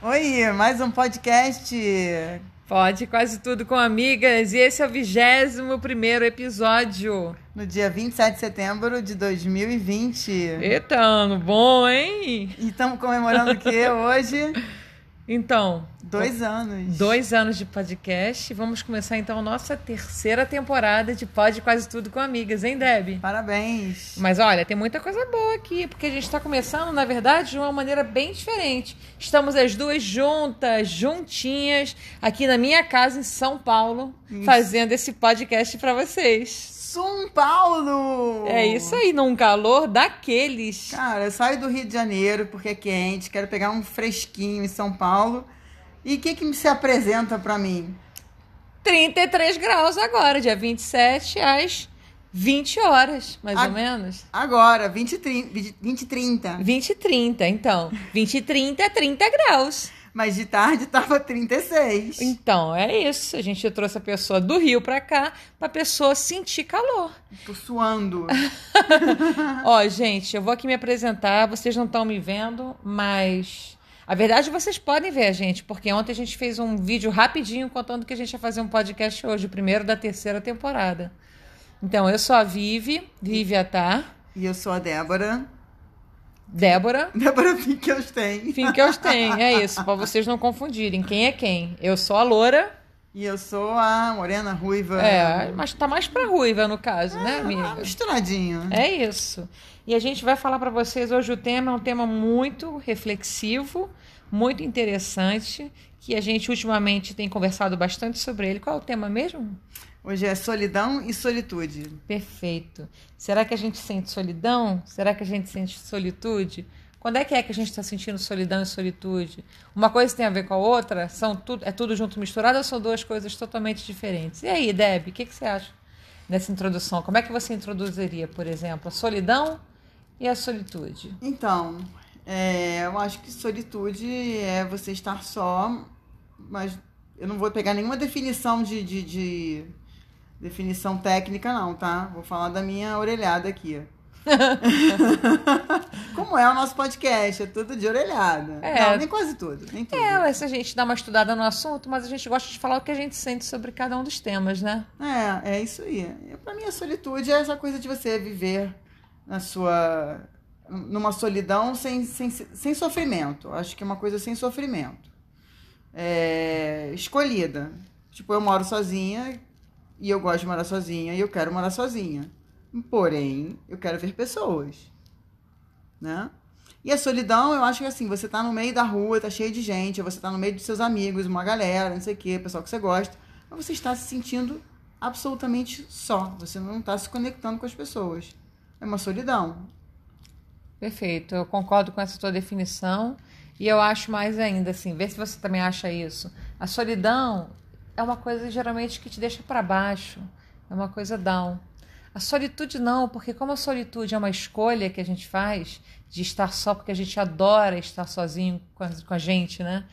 Oi, mais um podcast. Pode quase tudo com amigas. E esse é o 21 primeiro episódio. No dia 27 de setembro de 2020. Eita, ano bom, hein? E estamos comemorando o que hoje? Então, Dois anos. dois anos de podcast. Vamos começar então a nossa terceira temporada de Pode Quase Tudo com Amigas, hein, Deb? Parabéns. Mas olha, tem muita coisa boa aqui, porque a gente está começando, na verdade, de uma maneira bem diferente. Estamos as duas juntas, juntinhas, aqui na minha casa em São Paulo, Isso. fazendo esse podcast para vocês. São Paulo! É isso aí, num calor daqueles. Cara, eu saio do Rio de Janeiro porque é quente, quero pegar um fresquinho em São Paulo. E o que, que se apresenta pra mim? 33 graus agora, dia 27 às 20 horas, mais A- ou menos. Agora, 20 e 30. 20 e 30. 20 e 30, então. 20 e 30 é 30 graus. Mas de tarde tava 36. Então, é isso. A gente trouxe a pessoa do Rio pra cá pra pessoa sentir calor. Tô suando. Ó, gente, eu vou aqui me apresentar. Vocês não estão me vendo, mas. A verdade, vocês podem ver a gente, porque ontem a gente fez um vídeo rapidinho contando que a gente ia fazer um podcast hoje, o primeiro da terceira temporada. Então, eu sou a Vivi, Vivi Atar, E eu sou a Débora. Débora, Débora Finkelstein. Finkelstein. É isso, pra vocês não confundirem. Quem é quem? Eu sou a Loura, E eu sou a Morena Ruiva. é, mas tá mais pra ruiva no caso, né, Ah, amiga? misturadinho. É isso. E a gente vai falar para vocês hoje o tema é um tema muito reflexivo, muito interessante, que a gente ultimamente tem conversado bastante sobre ele. Qual é o tema mesmo? Hoje é solidão e solitude. Perfeito. Será que a gente sente solidão? Será que a gente sente solitude? Quando é que é que a gente está sentindo solidão e solitude? Uma coisa tem a ver com a outra? São tudo, é tudo junto misturado ou são duas coisas totalmente diferentes? E aí, Deb, o que, que você acha dessa introdução? Como é que você introduziria, por exemplo, a solidão e a solitude? Então, é, eu acho que solitude é você estar só, mas eu não vou pegar nenhuma definição de, de, de- definição técnica, não, tá? Vou falar da minha orelhada aqui. Como é o nosso podcast, é tudo de orelhada. É. Não, nem quase tudo, nem tudo. É, mas a gente dá uma estudada no assunto, mas a gente gosta de falar o que a gente sente sobre cada um dos temas, né? É, é isso aí. Pra mim, a solitude é essa coisa de você viver na sua. numa solidão sem, sem, sem sofrimento. Acho que é uma coisa sem sofrimento. É, escolhida. Tipo, eu moro sozinha e eu gosto de morar sozinha e eu quero morar sozinha. Porém, eu quero ver pessoas. Né? E a solidão, eu acho que assim, você tá no meio da rua, tá cheio de gente, você tá no meio dos seus amigos, uma galera, não sei o quê, pessoal que você gosta, mas você está se sentindo absolutamente só. Você não está se conectando com as pessoas. É uma solidão. Perfeito, eu concordo com essa tua definição e eu acho mais ainda assim, vê se você também acha isso. A solidão é uma coisa geralmente que te deixa para baixo, é uma coisa down. A solitude não, porque como a solitude é uma escolha que a gente faz de estar só porque a gente adora estar sozinho com a, com a gente, né?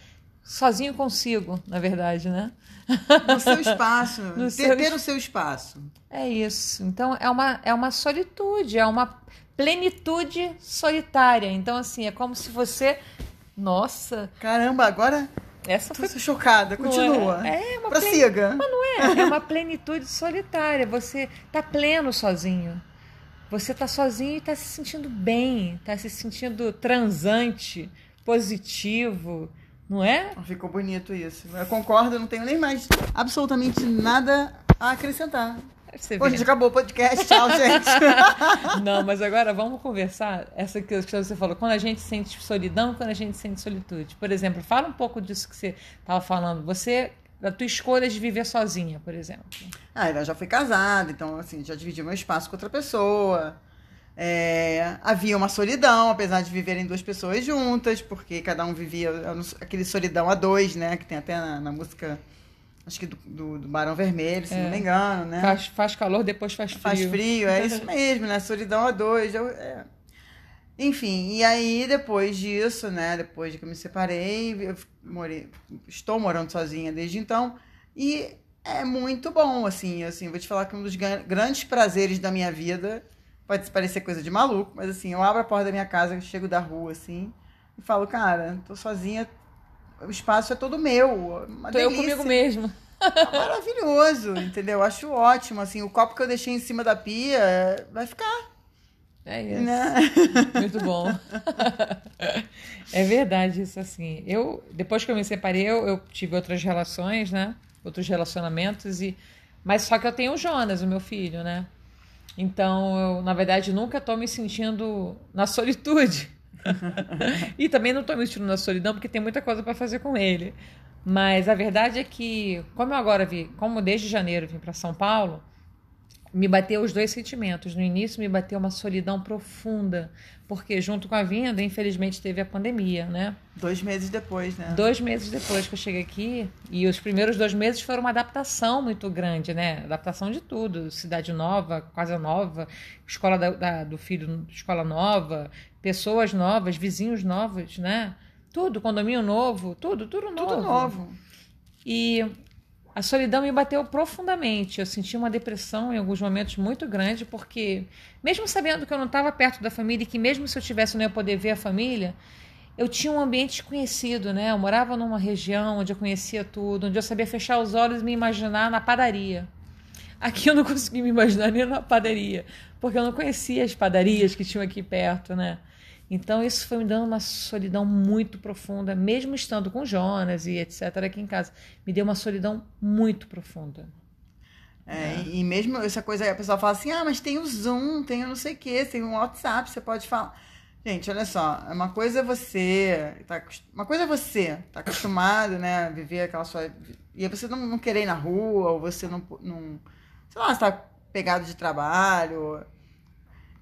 Sozinho consigo, na verdade, né? No seu espaço. No ter, seu ter o seu espaço. É isso. Então é uma, é uma solitude, é uma plenitude solitária. Então, assim, é como se você. Nossa, Caramba, agora essa tô foi. chocada. Continua. É, é uma Prossiga. Mas não é, é uma plenitude solitária. Você tá pleno sozinho. Você tá sozinho e tá se sentindo bem, tá se sentindo transante, positivo, não é? Ficou bonito isso. Eu concordo, não tenho nem mais absolutamente nada a acrescentar. Você gente, acabou o podcast. Tchau, gente. Não, mas agora vamos conversar. Essa que que você falou, quando a gente sente solidão, quando a gente sente solitude. Por exemplo, fala um pouco disso que você estava falando. Você, da tua escolha de viver sozinha, por exemplo. Ah, eu já fui casada, então, assim, já dividi meu espaço com outra pessoa. É, havia uma solidão, apesar de viverem duas pessoas juntas, porque cada um vivia aquele solidão a dois, né? Que tem até na, na música, acho que do, do, do Barão Vermelho, se não me engano, né? Faz, faz calor, depois faz frio. Faz frio, é isso mesmo, né? Solidão a dois. eu- é. Enfim, e aí depois disso, né? Depois de que eu me separei, eu morei, estou morando sozinha desde então. E é muito bom, assim, assim, vou te falar que um dos gran- grandes prazeres da minha vida, pode parecer coisa de maluco, mas assim, eu abro a porta da minha casa, chego da rua, assim, e falo, cara, tô sozinha o espaço é todo meu. Uma Tô eu delícia. comigo mesmo. É maravilhoso, entendeu? Acho ótimo, assim, o copo que eu deixei em cima da pia vai ficar, É isso. né? Muito bom. é verdade isso assim. Eu depois que eu me separei, eu, eu tive outras relações, né? Outros relacionamentos e mas só que eu tenho o Jonas, o meu filho, né? Então, eu, na verdade, nunca tô me sentindo na solitude. e também não tô me sentindo na solidão porque tem muita coisa para fazer com ele. Mas a verdade é que, como eu agora vi, como desde janeiro vim para São Paulo, me bateu os dois sentimentos. No início me bateu uma solidão profunda, porque junto com a vinda, infelizmente, teve a pandemia, né? Dois meses depois, né? Dois meses depois que eu cheguei aqui, e os primeiros dois meses foram uma adaptação muito grande, né? Adaptação de tudo, cidade nova, casa nova, escola da, da- do filho, escola nova, pessoas novas, vizinhos novos, né? Tudo, condomínio novo, tudo, tudo novo. Tudo novo. E a solidão me bateu profundamente. Eu senti uma depressão em alguns momentos muito grande, porque, mesmo sabendo que eu não estava perto da família e que, mesmo se eu tivesse, eu não ia poder ver a família, eu tinha um ambiente conhecido, né? Eu morava numa região onde eu conhecia tudo, onde eu sabia fechar os olhos e me imaginar na padaria. Aqui eu não consegui me imaginar nem na padaria, porque eu não conhecia as padarias que tinham aqui perto, né? Então isso foi me dando uma solidão muito profunda, mesmo estando com Jonas e etc aqui em casa. Me deu uma solidão muito profunda. É, E mesmo essa coisa aí, a pessoa fala assim: ah, mas tem o Zoom, tem o não sei o quê, tem o WhatsApp, você pode falar. Gente, olha só, uma coisa é você. Tá, uma coisa é você, tá acostumado, né, a viver aquela sua. E você não, não querer ir na rua, ou você não. não sei lá, você tá pegado de trabalho.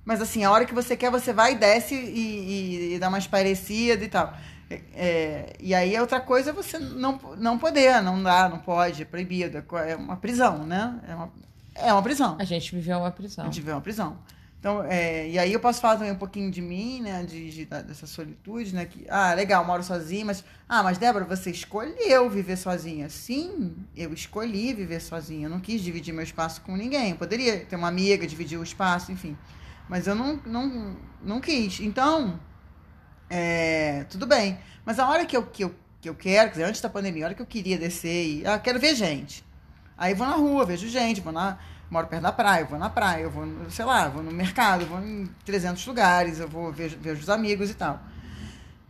Mas assim, a hora que você quer, você vai e desce e, e- e dá uma espairecida e tal. É, é, e aí a outra coisa é você não, não poder, não dá, não pode, é proibido. é É uma prisão, né? É uma, é uma prisão. A gente viveu uma A prisão. gente vê uma prisão. Então, é, e aí eu posso falar também um pouquinho de mim, né? De, de- dessa solitude, né? Que, ah, legal, moro sozinha, mas. Ah, mas Débora, você escolheu viver sozinha. Sim, eu escolhi viver sozinha. Eu não quis dividir meu espaço com ninguém. Eu poderia ter uma amiga, dividir o espaço, enfim. Mas eu não, não, não quis. Então, é, tudo bem. Mas a hora que eu, que, eu, que eu quero, quer dizer, antes da pandemia, a hora que eu queria descer e. Ah, quero ver gente. Aí vou na rua, vejo gente, vou na. Moro perto da praia, vou na praia, vou, sei lá, vou no mercado, vou em 300 lugares, eu vou vejo, vejo os amigos e tal.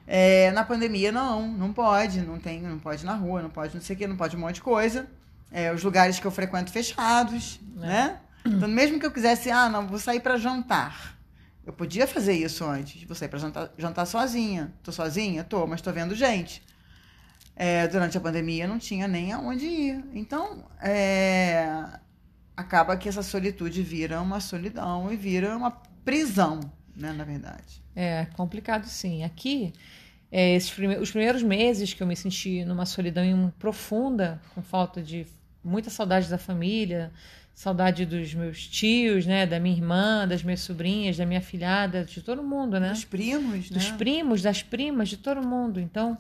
É, na pandemia, não, não pode, não tem, não pode ir na rua, não pode não sei o que, não pode um monte de coisa. É, os lugares que eu frequento fechados, né? Então, mesmo que eu quisesse, ah, não, vou sair para jantar. Eu podia fazer isso antes. Vou sair para jantar, jantar sozinha. Tô sozinha? Tô, mas tô vendo gente. É, durante a pandemia não tinha nem aonde ir. Então, é, acaba que essa solitude vira uma solidão e vira uma prisão, né, na verdade. É complicado sim. Aqui, é, prime- os primeiros meses que eu me senti numa solidão profunda, com falta de muita saudade da família, saudade dos meus tios, né, da minha irmã, das minhas sobrinhas, da minha filhada, de todo mundo, né? Os primos, né? Dos primos, das primas, de todo mundo. Então,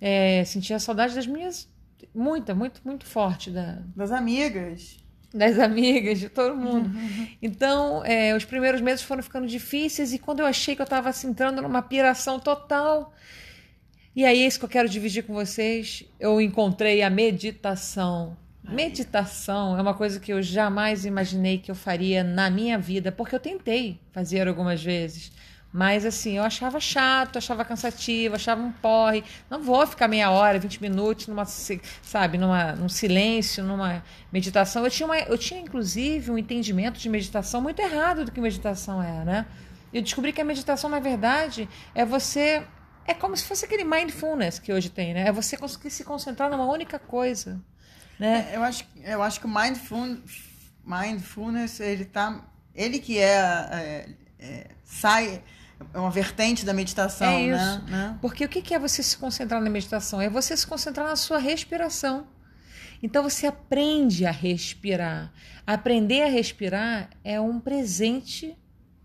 é, sentia saudade das minhas, muita, muito, muito forte da, Das amigas. das amigas, de todo mundo. Então, é, os primeiros meses foram ficando difíceis e quando eu achei que eu estava assim, entrando numa piração total, e aí é isso que eu quero dividir com vocês, eu encontrei a meditação. Meditação é uma coisa que eu jamais imaginei que eu faria na minha vida, porque eu tentei fazer algumas vezes. Mas assim, eu achava chato, achava cansativo, achava um porre. Não vou ficar meia hora, 20 minutos numa, sabe, numa, num silêncio, numa meditação. Eu tinha, uma, eu tinha, inclusive, um entendimento de meditação muito errado do que meditação é, né? Eu descobri que a meditação, na verdade, é você. É como se fosse aquele mindfulness que hoje tem, né? É você conseguir se concentrar numa única coisa. Né? É, eu, acho, eu acho que o mindful, mindfulness, ele tá. Ele que é, é, é, sai. É uma vertente da meditação, É né? isso. né? Porque o que é você se concentrar na meditação? É você se concentrar na sua respiração. Então você aprende a respirar. Aprender a respirar é um presente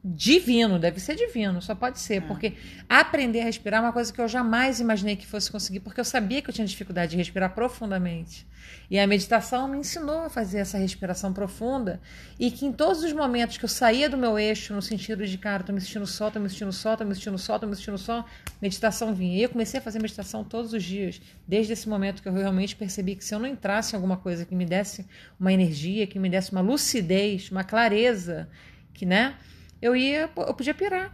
divino, deve ser divino, só pode ser, porque aprender a respirar é uma coisa que eu jamais imaginei que fosse conseguir, porque eu sabia que eu tinha dificuldade de respirar profundamente. E a meditação me ensinou a fazer essa respiração profunda e que em todos os momentos que eu saía do meu eixo, no sentido de, cara, tô me sentindo só, tô me sentindo só, tô me sentindo só, tô me sentindo só, meditação vinha. E eu comecei a fazer meditação todos os dias, desde esse momento que eu realmente percebi que se eu não entrasse em alguma coisa que me desse uma energia, que me desse uma lucidez, uma clareza, que, né, eu ia, eu podia pirar.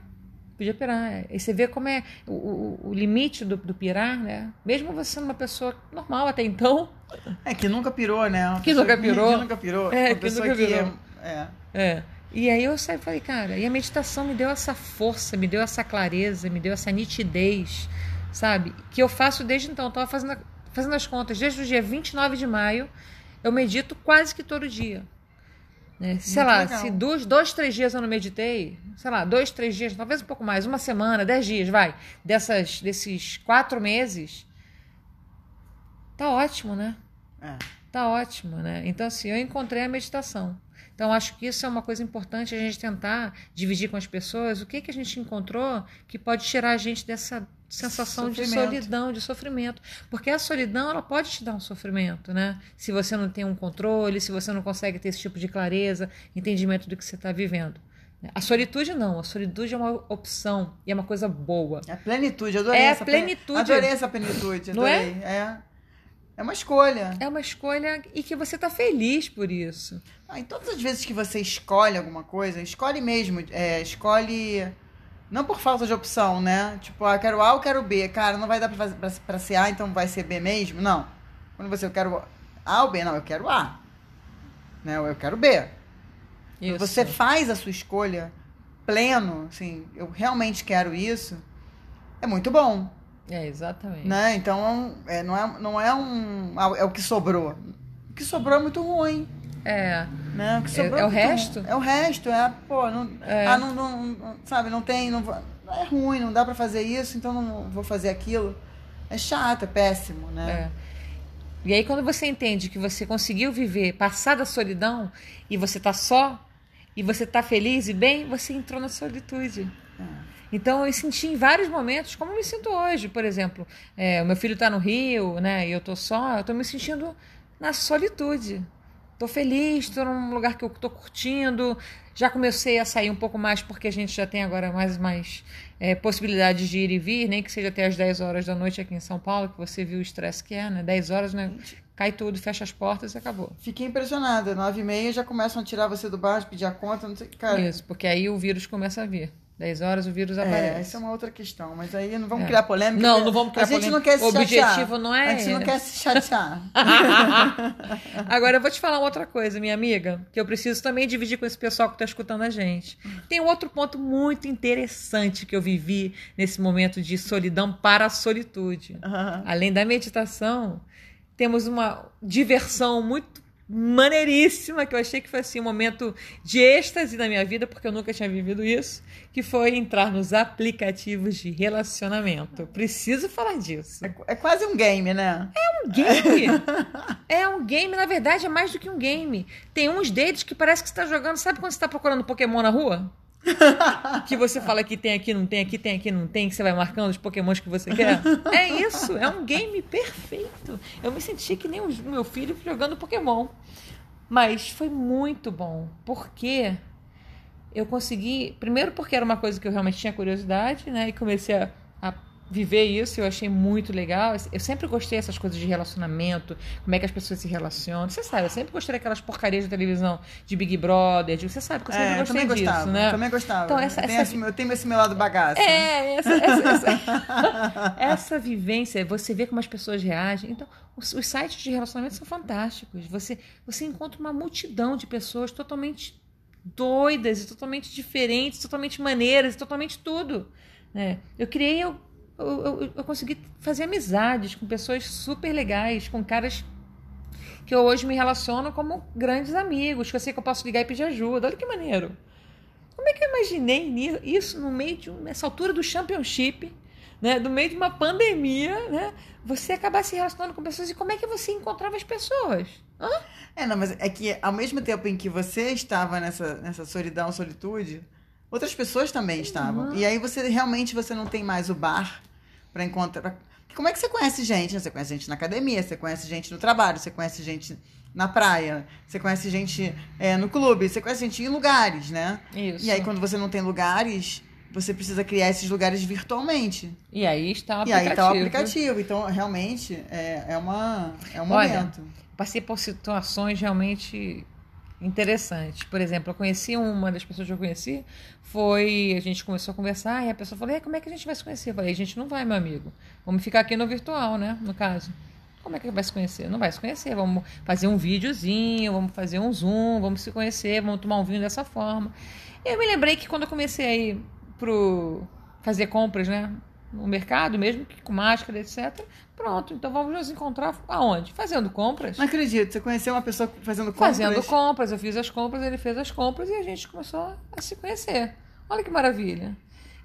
Podia pirar. E você vê como é o, o, o limite do, do, pirar, né? Mesmo você sendo uma pessoa normal até então. É, que nunca pirou, né? Uma que nunca pirou. Que nunca pirou. É, que nunca que pirou. É, é. E aí eu saí e falei, cara, e a meditação me deu essa força, me deu essa clareza, me deu essa nitidez, sabe? Que eu faço desde então. Eu tava fazendo, fazendo as contas, desde o dia 29 de maio, eu medito quase que todo dia. Né? Sei lá, legal. se dois, dois, três dias eu não meditei, sei lá, dois, três dias, talvez um pouco mais, uma semana, dez dias, vai, dessas, desses quatro meses, tá ótimo, né? É. Tá ótimo, né? Então, assim, eu encontrei a meditação. Então, acho que isso é uma coisa importante a gente tentar dividir com as pessoas o que, que a gente encontrou que pode tirar a gente dessa sensação de Sofrimento. solidão, de sofrimento. Porque a solidão, ela pode te dar um sofrimento, né? Se você não tem um controle, se você não consegue ter esse tipo de clareza, entendimento do que você está vivendo. A solitude não, a solitude é uma opção e é uma coisa boa. É a plenitude, adorei É essa plen- plenitude. Adorei essa plenitude, Não é? adorei. É? é. uma escolha. É uma escolha e que você está feliz por isso. Ah, em todas as vezes que você escolhe alguma coisa, escolhe mesmo, é, escolhe não por falta de opção, né? Tipo, ah, quero A ou quero B. Cara, não vai dar pra, fazer, pra, pra ser A, então vai ser B mesmo? Não. Quando você, eu quero A ou B? Não, eu quero A. Né? Ou eu quero B. Isso. Você faz a sua escolha pleno, assim, eu realmente quero isso, é muito bom, É, exatamente. né? Então, é, não, é, não é um... É o que sobrou. O que sobrou é muito ruim. É. Né? O É- é o resto? É o resto, é, pô, não, É. ah, não, não- sabe, não tem, não, é ruim, não dá pra fazer isso, então não vou fazer aquilo. É chato, é péssimo, né? É. E aí, quando você entende que você conseguiu viver, passar da solidão, e você tá só, e você tá feliz e bem, você entrou na solitude. É. Então, eu senti em vários momentos, como eu me sinto hoje, por exemplo. é, o meu filho tá no Rio, né, e eu tô só, eu tô me sentindo na solitude. Tô feliz, tô num lugar que eu tô curtindo. Já comecei a sair um pouco mais, porque a gente já tem agora mais mais é, possibilidades de ir e vir, nem que seja até as 10 horas da noite aqui em São Paulo, que você viu o estresse que é, né? 10 horas, né? Cai tudo, fecha as portas e acabou. Fiquei impressionada. Nove e meia já começam a tirar você do bar, pedir a conta, não sei. Cara, Isso, porque aí o vírus começa a vir. 10 horas o vírus é, aparece. essa é uma outra questão. Mas aí não vamos É. criar polêmica. Não, não vamos criar A gente não polêmica. quer se O chatear. objetivo não é A gente não quer se chatear. Agora eu vou te falar outra coisa, minha amiga, que eu preciso também dividir com esse pessoal que está escutando a gente. Tem um outro ponto muito interessante que eu vivi nesse momento de solidão para a solitude. Além da meditação, temos uma diversão muito maneiríssima que eu achei que foi assim um momento de êxtase na minha vida porque eu nunca tinha vivido isso que foi entrar nos aplicativos de relacionamento preciso falar disso É, é quase um game, né? um game. É um game, na verdade, é mais do que um game. Tem uns deles que parece que você está jogando. Sabe quando você está procurando Pokémon na rua? que você fala que tem aqui, não tem, aqui tem, aqui não tem, que você vai marcando os Pokémons que você quer. É isso, é um game perfeito. Eu me senti que nem o meu filho jogando Pokémon. Mas foi muito bom, porque eu consegui. Primeiro, porque era uma coisa que eu realmente tinha curiosidade, né? E comecei a, a viver isso, eu achei muito legal. Eu sempre gostei dessas coisas de relacionamento, como é que as pessoas se relacionam. Você sabe, eu sempre gostei daquelas porcarias de televisão, de Big Brother, de, você sabe que eu sempre É, gostei também disso, gostava. né? Eu também gostava. Então, essa- eu, tenho essa- esse, eu tenho esse meu lado bagaço. É, essa, essa, essa, essa vivência, você vê como as pessoas reagem. Então, os, os sites de relacionamento são fantásticos. Você, você encontra uma multidão de pessoas totalmente doidas e totalmente diferentes, totalmente maneiras, totalmente tudo. né? Eu criei, eu, eu, eu- eu consegui fazer amizades com pessoas super legais, com caras que eu hoje me relaciono como grandes amigos, que eu sei que eu posso ligar e pedir ajuda. Olha que maneiro. Como é que eu imaginei isso no meio de nessa altura do championship, né, no meio de uma pandemia, né, você acabar se relacionando com pessoas e como é que você encontrava as pessoas? Hã? É, não, mas é que ao mesmo tempo em que você estava nessa, nessa solidão, solitude, outras pessoas também estavam. Uhum. E aí você realmente você não tem mais o bar para encontrar. Como é que você conhece gente? né? Você conhece gente na academia, você conhece gente no trabalho, você conhece gente na praia, você conhece gente é, no clube, você conhece gente em lugares, né? Isso. E aí, quando você não tem lugares, você precisa criar esses lugares virtualmente. E aí está o E aplicativo. aí tá o aplicativo. Então, realmente, é, é, uma, é um Olha, momento. Passei por situações realmente interessantes. Por exemplo, eu conheci uma das pessoas que eu conheci, foi. A gente começou a conversar e a pessoa falou: e aí, como é que a gente vai se conhecer? Eu falei: a gente não vai, meu amigo. Vamos ficar aqui no virtual, né? No caso. Como é que vai se conhecer? Não vai se conhecer. Vamos fazer um videozinho, vamos fazer um zoom, vamos se conhecer, vamos tomar um vinho dessa forma. E eu me lembrei que quando eu comecei a ir pro fazer compras, né? No mercado, mesmo que com máscara, etc. Pronto, então vamos nos encontrar aonde? Fazendo compras. Não acredito, você conheceu uma pessoa fazendo compras. Fazendo compras, eu fiz as compras, ele fez as compras e a gente começou a se conhecer. Olha que maravilha.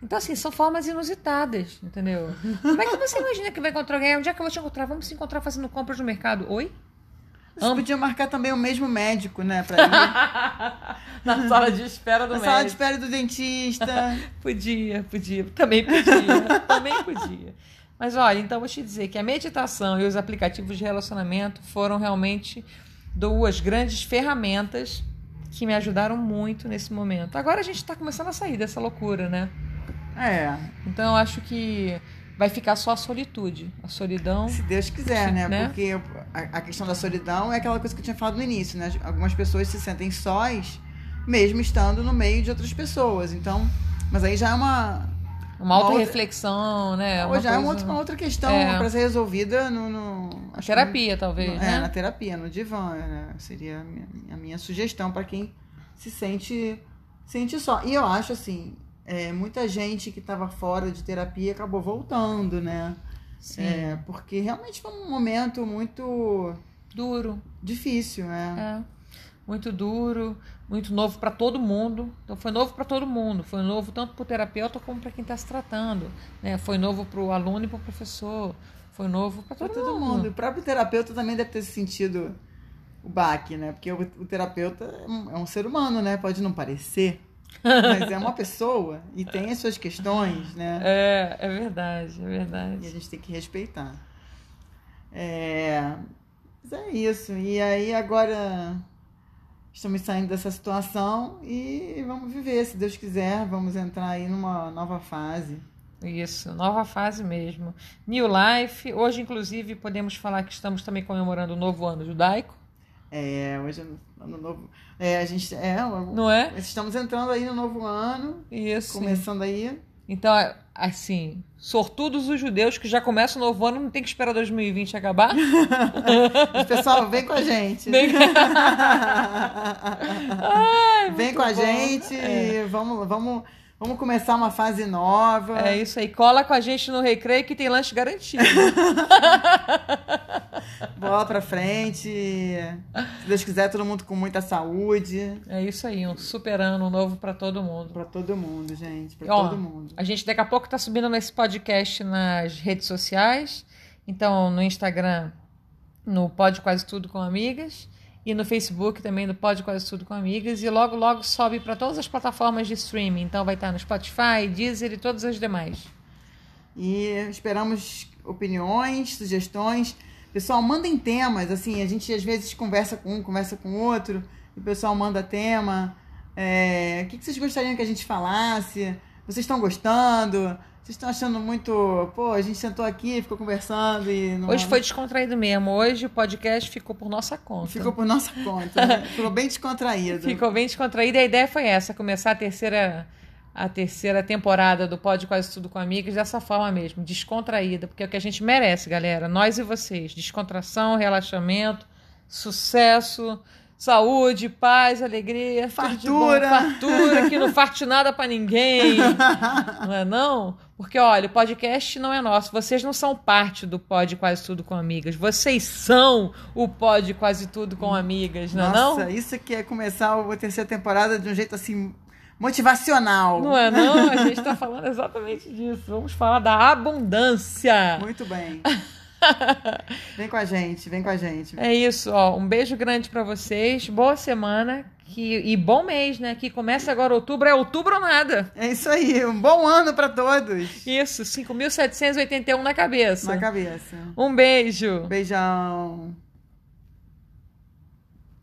Então, assim, são formas inusitadas, entendeu? Como é que você imagina que vai encontrar alguém? Onde é que eu vou te encontrar? Vamos se encontrar fazendo compras no mercado. Oi? Você podia marcar também o mesmo médico, né? Pra ir. Na sala de espera do Na sala de espera do dentista. Podia, podia. Também podia. também podia. Mas olha, então vou te dizer que a meditação e os aplicativos de relacionamento foram realmente duas grandes ferramentas que me ajudaram muito nesse momento. Agora a gente está começando a sair dessa loucura, né? É, Então eu acho que vai ficar só a solitude. A solidão. se Deus quiser, né? Né? Porque a, a questão da solidão é aquela coisa que eu tinha falado no início, né? Algumas pessoas se sentem sós, mesmo estando no meio de outras pessoas. Então, mas aí já é uma. Uma outra- autorreflexão, né? Ou já é uma coisa- outra, uma outra questão É. para ser resolvida no. no A terapia, talvez, no- né? É, na terapia, no divã. né? Seria a minha, a minha sugestão para quem se sente, sente só. E eu acho assim. É, muita gente que estava fora de terapia acabou voltando, né? Sim. É, porque realmente foi um momento muito Duro. difícil, né? É. Muito duro, muito novo para todo mundo. Então foi novo para todo mundo. Foi novo tanto para o terapeuta como para quem está se tratando. Né? Foi novo para o aluno e para o professor. Foi novo para todo, todo mundo. E o próprio terapeuta também deve ter sentido o baque, né? Porque o, o terapeuta é um, é um ser humano, né? Pode não parecer, mas é uma pessoa e tem as suas questões, né? É, é verdade, é E a verdade. gente tem que respeitar. É, mas é isso. E aí agora estamos saindo dessa situação e vamos viver, se Deus quiser, vamos entrar aí numa nova fase. Isso, nova fase mesmo. New Life. Hoje, inclusive, podemos falar que estamos também comemorando o novo ano judaico, É, hoje é ano novo. É, a gente é, não é? estamos entrando aí no novo ano, Isso. começando aí. Então, assim, sortudos os judeus que já começam o novo ano, não tem que esperar 2020 acabar. Pessoal, vem com a gente. Vem- vem muito com a bom. gente. Vamos, vamos, vamos começar uma fase nova. É isso aí. Cola com a gente no Recreio que tem lanche garantido. Bola pra frente. Se Deus quiser, todo mundo com muita saúde. É isso aí, um super ano novo para todo mundo. Pra todo mundo, gente. Pra Ó, todo mundo. A gente daqui a pouco tá subindo nesse podcast nas redes sociais. Então, no Instagram, no Pode Quase Tudo com Amigas. E no Facebook também, no Pode Quase Tudo com Amigas. E logo, logo sobe para todas as plataformas de streaming. Então, vai estar no Spotify, Deezer e todas as demais. E esperamos opiniões, sugestões. Pessoal, mandem temas. Assim, a gente às vezes conversa com um, conversa com outro. E o pessoal manda tema. É, o que vocês gostariam que a gente falasse? Vocês estão gostando? Vocês estão achando muito. Pô, a gente sentou aqui, ficou conversando e não. Hoje foi descontraído mesmo. Hoje o podcast ficou por nossa conta. Ficou por nossa conta. né? Ficou bem descontraído. Ficou bem descontraída. A ideia foi essa, começar a terceira a terceira temporada do Pode Quase Tudo com Amigas dessa forma mesmo, descontraída, porque é o que a gente merece, galera, nós e vocês. Descontração, relaxamento, sucesso, saúde, paz, alegria. Fartura. fartura, que não farte nada pra ninguém. Não é não? Porque, olha, o podcast não é nosso. Vocês não são parte do Pode Quase Tudo com Amigas. Vocês são o Pode Quase Tudo com Amigas, não é não? Nossa, isso que é começar a terceira temporada de um jeito assim motivacional. Não é não? A gente está falando exatamente disso. Vamos falar da abundância. Muito bem. vem com a gente, vem com a gente. É isso, ó. Um beijo grande para vocês. Boa semana. Que, e bom mês, né? Que começa agora outubro, é outubro ou nada. É isso aí, um bom ano para todos. Isso, 5.781 na cabeça. Na cabeça. Um beijo. Beijão.